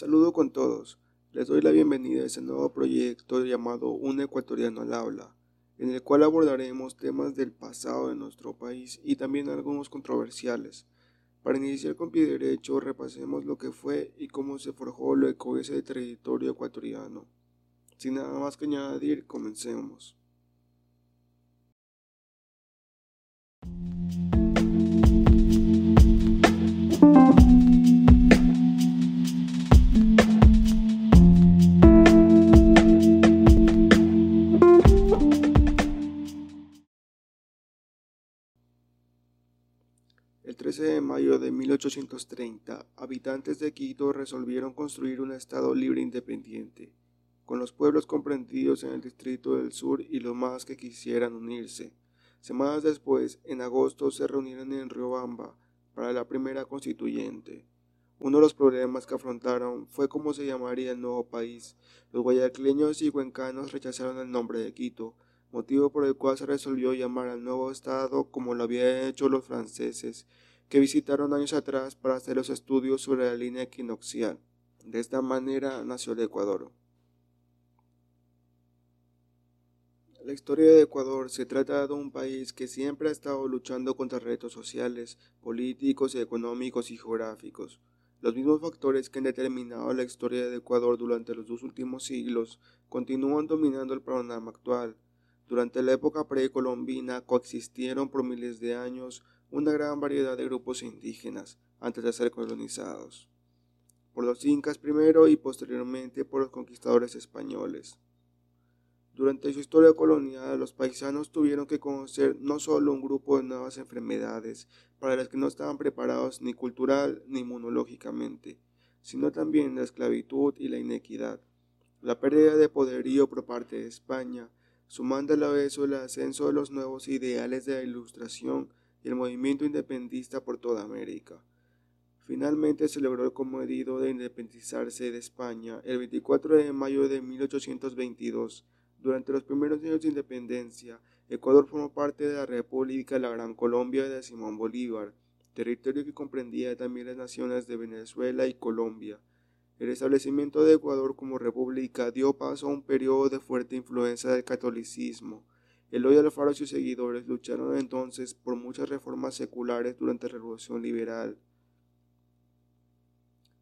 Saludo con todos. Les doy la bienvenida a este nuevo proyecto llamado Un ecuatoriano al habla, en el cual abordaremos temas del pasado de nuestro país y también algunos controversiales. Para iniciar con pie derecho, repasemos lo que fue y cómo se forjó lo que es el territorio ecuatoriano. Sin nada más que añadir, comencemos. El 13 de mayo de 1830, habitantes de Quito resolvieron construir un Estado libre independiente, con los pueblos comprendidos en el Distrito del Sur y los más que quisieran unirse. Semanas después, en agosto, se reunieron en Riobamba para la primera constituyente. Uno de los problemas que afrontaron fue cómo se llamaría el nuevo país. Los guayaquileños y cuencanos rechazaron el nombre de Quito, motivo por el cual se resolvió llamar al nuevo Estado como lo habían hecho los franceses, que visitaron años atrás para hacer los estudios sobre la línea equinoccial. De esta manera nació el Ecuador. La historia de Ecuador se trata de un país que siempre ha estado luchando contra retos sociales, políticos, económicos y geográficos. Los mismos factores que han determinado la historia de Ecuador durante los dos últimos siglos continúan dominando el panorama actual. Durante la época precolombina coexistieron por miles de años una gran variedad de grupos indígenas antes de ser colonizados, por los incas primero y posteriormente por los conquistadores españoles. Durante su historia colonial, los paisanos tuvieron que conocer no solo un grupo de nuevas enfermedades para las que no estaban preparados ni cultural ni inmunológicamente, sino también la esclavitud y la inequidad, la pérdida de poderío por parte de España, sumando a la el ascenso de los nuevos ideales de la Ilustración y el movimiento independista por toda América. Finalmente se el cometido de independizarse de España el 24 de mayo de 1822. Durante los primeros años de independencia, Ecuador formó parte de la República de la Gran Colombia de Simón Bolívar, territorio que comprendía también las naciones de Venezuela y Colombia. El establecimiento de Ecuador como república dio paso a un periodo de fuerte influencia del catolicismo. Eloy Alfaro y sus seguidores lucharon entonces por muchas reformas seculares durante la Revolución Liberal.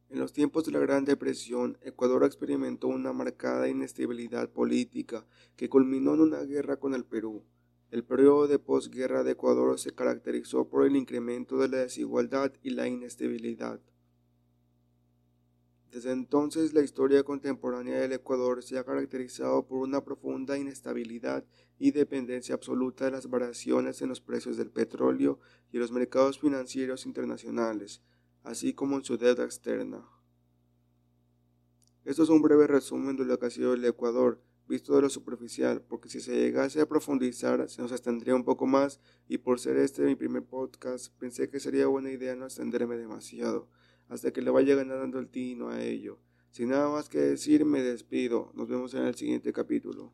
En los tiempos de la Gran Depresión, Ecuador experimentó una marcada inestabilidad política que culminó en una guerra con el Perú. El periodo de posguerra de Ecuador se caracterizó por el incremento de la desigualdad y la inestabilidad. Desde entonces la historia contemporánea del Ecuador se ha caracterizado por una profunda inestabilidad y dependencia absoluta de las variaciones en los precios del petróleo y los mercados financieros internacionales, así como en su deuda externa. Esto es un breve resumen de lo que ha sido el Ecuador, visto de lo superficial, porque si se llegase a profundizar se nos extendría un poco más y por ser este mi primer podcast pensé que sería buena idea no extenderme demasiado hasta que le vaya ganando el tino a ello. Sin nada más que decir, me despido. Nos vemos en el siguiente capítulo.